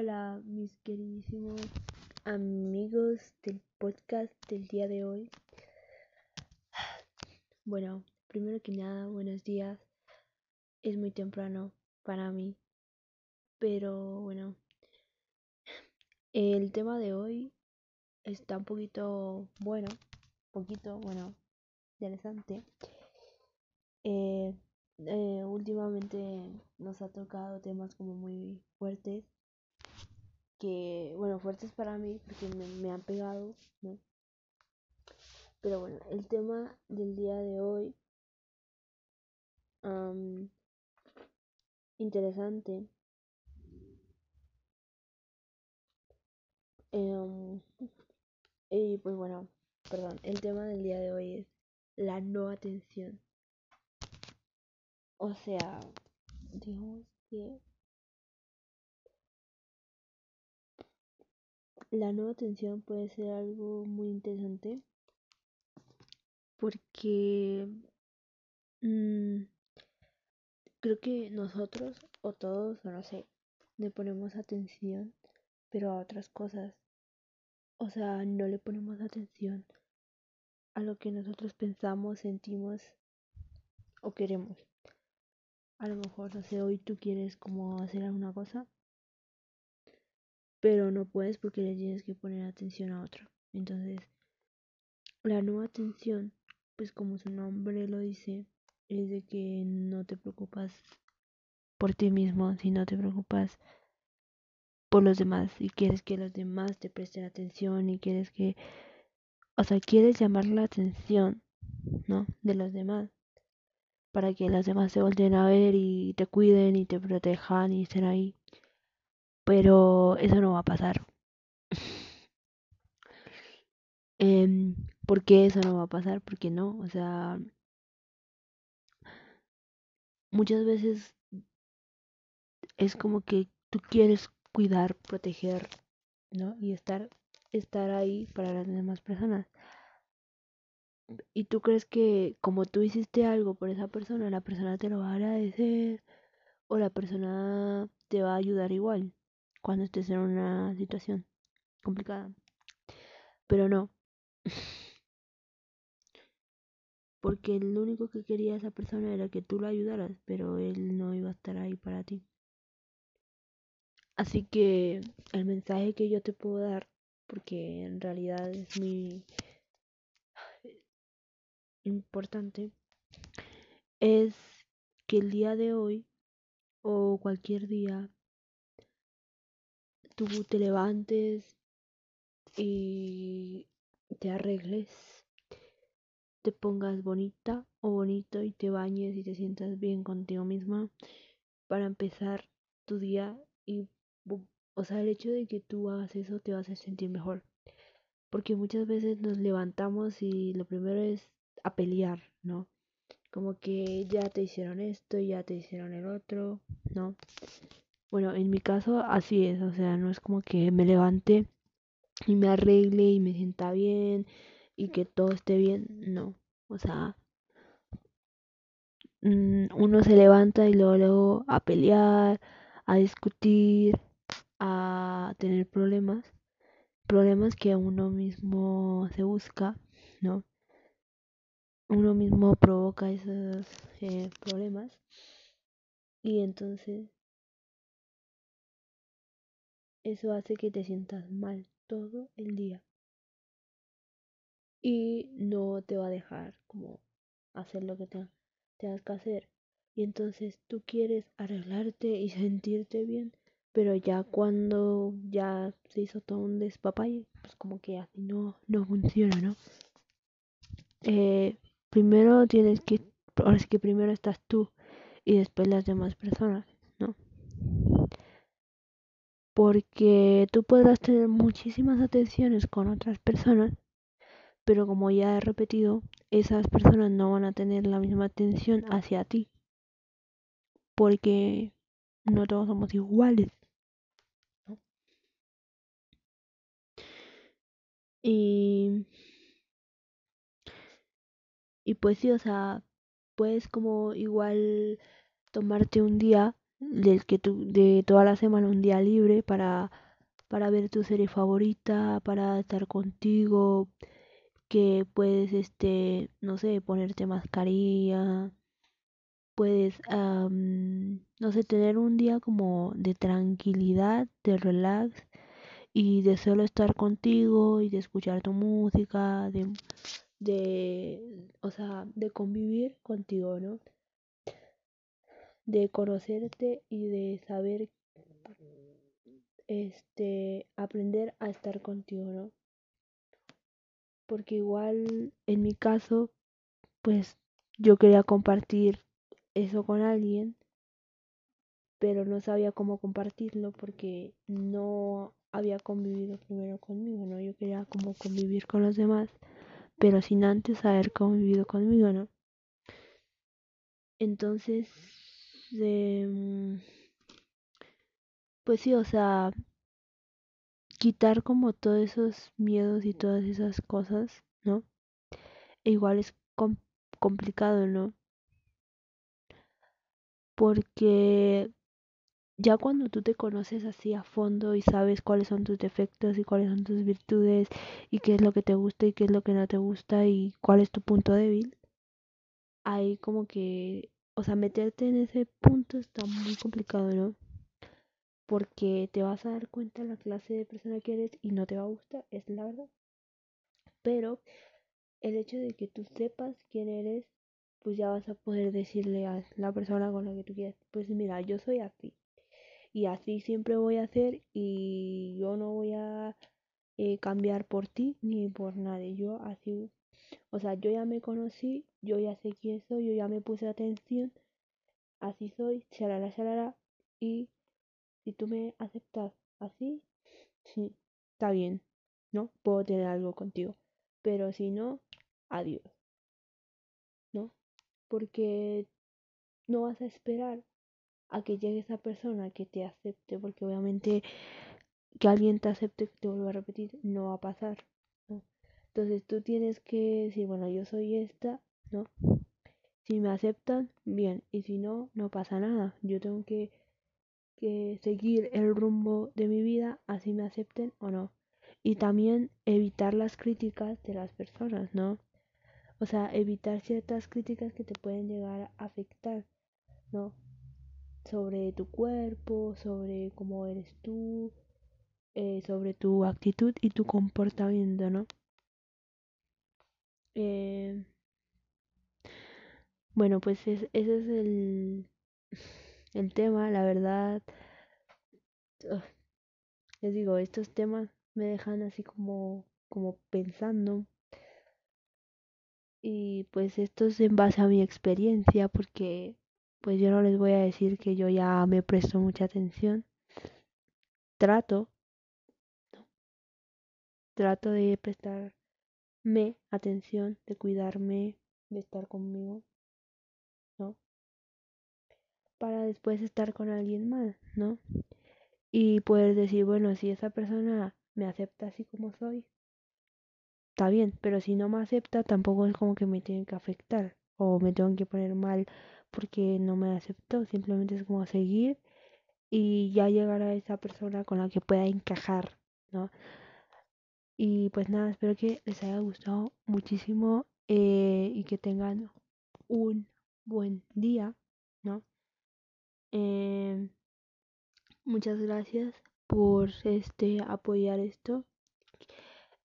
Hola, mis queridísimos amigos del podcast del día de hoy. Bueno, primero que nada, buenos días. Es muy temprano para mí, pero bueno, el tema de hoy está un poquito bueno, poquito, bueno, interesante. Eh, eh, últimamente nos ha tocado temas como muy fuertes que, bueno, fuertes para mí porque me, han pegado, ¿no? Pero bueno, el tema del día de hoy, interesante. Em, y pues bueno, perdón, el tema del día de hoy es la no atención. O sea, digamos que la nueva atención puede ser algo muy interesante porque mmm, creo que nosotros o todos, no sé, le ponemos atención, pero a otras cosas. O sea, no le ponemos atención a lo que nosotros pensamos, sentimos o queremos. A lo mejor, no sé, hoy tú quieres como hacer alguna cosa pero no puedes porque le tienes que poner atención a otro. Entonces, la nueva atención, pues como su nombre lo dice, es de que no te preocupas por ti mismo, sino te preocupas por los demás y quieres que los demás te presten atención y quieres que, o sea, quieres llamar la atención, ¿no? De los demás para que los demás se volteen a ver y te cuiden y te protejan y estén ahí pero eso no va a pasar. eh, ¿Por qué eso no va a pasar? Porque no, o sea, muchas veces es como que tú quieres cuidar, proteger, ¿no? Y estar, estar ahí para las demás personas. Y tú crees que como tú hiciste algo por esa persona, la persona te lo va a agradecer o la persona te va a ayudar igual cuando estés en una situación complicada. Pero no. Porque lo único que quería esa persona era que tú lo ayudaras, pero él no iba a estar ahí para ti. Así que el mensaje que yo te puedo dar, porque en realidad es muy importante, es que el día de hoy o cualquier día tú te levantes y te arregles, te pongas bonita o bonito y te bañes y te sientas bien contigo misma para empezar tu día y o sea, el hecho de que tú hagas eso te va a sentir mejor. Porque muchas veces nos levantamos y lo primero es a pelear, ¿no? Como que ya te hicieron esto, ya te hicieron el otro, ¿no? Bueno, en mi caso así es, o sea, no es como que me levante y me arregle y me sienta bien y que todo esté bien, no, o sea, mm, uno se levanta y luego, luego a pelear, a discutir, a tener problemas, problemas que uno mismo se busca, ¿no? Uno mismo provoca esos eh, problemas y entonces eso hace que te sientas mal todo el día. Y no te va a dejar como hacer lo que te, tengas que hacer. Y entonces tú quieres arreglarte y sentirte bien, pero ya cuando ya se hizo todo un despapalle, pues como que así no, no funciona, ¿no? Eh, primero tienes que, ahora es que primero estás tú y después las demás personas. Porque tú podrás tener muchísimas atenciones con otras personas, pero como ya he repetido, esas personas no van a tener la misma atención hacia ti, porque no todos somos iguales. Y, y pues sí, o sea, puedes como igual tomarte un día del que tu, de toda la semana un día libre para, para ver tu serie favorita, para estar contigo, que puedes, este, no sé, ponerte mascarilla, puedes, no sé, tener un día como de tranquilidad, de relax y de solo estar contigo y de escuchar tu música, de, de, o sea, de convivir contigo, ¿no? De conocerte y de saber, este, aprender a estar contigo, ¿no? Porque igual, en mi caso, pues yo quería compartir eso con alguien, pero no sabía cómo compartirlo porque no había convivido primero conmigo, ¿no? Yo quería como convivir con los demás, pero sin antes haber convivido conmigo, ¿no? Entonces, eh, pues sí, o sea, quitar como todos esos miedos y todas esas cosas, ¿no? E igual es com complicado, ¿no? Porque ya cuando tú te conoces así a fondo y sabes cuáles son tus defectos y cuáles son tus virtudes y qué es lo que te gusta y qué es lo que no te gusta y cuál es tu punto débil, ahí como que, o sea, meterte en ese punto está muy complicado, ¿no? Porque te vas a dar cuenta la clase de persona que eres y no te va a gustar, es la verdad. Pero el hecho de que tú sepas quién eres, pues ya vas a poder decirle a la persona con la que tú quieres, pues mira, yo soy así y así siempre voy a hacer y yo no voy a eh, cambiar por ti ni por nadie. Yo así, o sea, yo ya me conocí, yo ya sé quién soy, yo ya me puse atención, así soy, charala, charala, y si tú me aceptas así, sí, está bien, ¿no? Puedo tener algo contigo, pero si no, adiós, ¿no? Porque no vas a esperar a que llegue esa persona que te acepte, porque obviamente que alguien te acepte, te vuelvo a repetir, no va a pasar, ¿no? Entonces tú tienes que decir, bueno, yo soy esta, ¿no? Si me aceptan, bien, y si no, no pasa nada. Yo tengo que, que seguir el rumbo de mi vida, así me acepten o no. Y también evitar las críticas de las personas, ¿no? O sea, evitar ciertas críticas que te pueden llegar a afectar, ¿no? sobre tu cuerpo, sobre cómo eres tú, eh, sobre tu actitud y tu comportamiento, ¿no? Eh, bueno, pues es, ese es el, el tema, la verdad. Les digo, estos temas me dejan así como, como pensando. Y pues esto es en base a mi experiencia, porque pues yo no les voy a decir que yo ya me presto mucha atención. Trato, trato de prestarme atención, de cuidarme, de estar conmigo, ¿no? Para después estar con alguien más, ¿no? Y poder decir, bueno, si esa persona me acepta así como soy, está bien, pero si no me acepta, tampoco es como que me tiene que afectar o me tengo que poner mal porque no me aceptó, simplemente es como seguir y ya llegar a esa persona con la que pueda encajar, ¿no? Y pues nada, espero que les haya gustado muchísimo eh, y que tengan un buen día, ¿no? Eh, muchas gracias por este apoyar esto.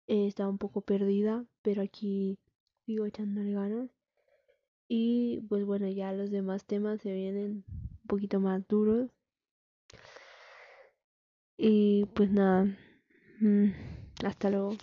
Eh, estaba un poco perdida, pero aquí sigo echándole ganas. Y pues bueno, ya los demás temas se vienen un poquito más duros. Y pues nada, mm, hasta luego.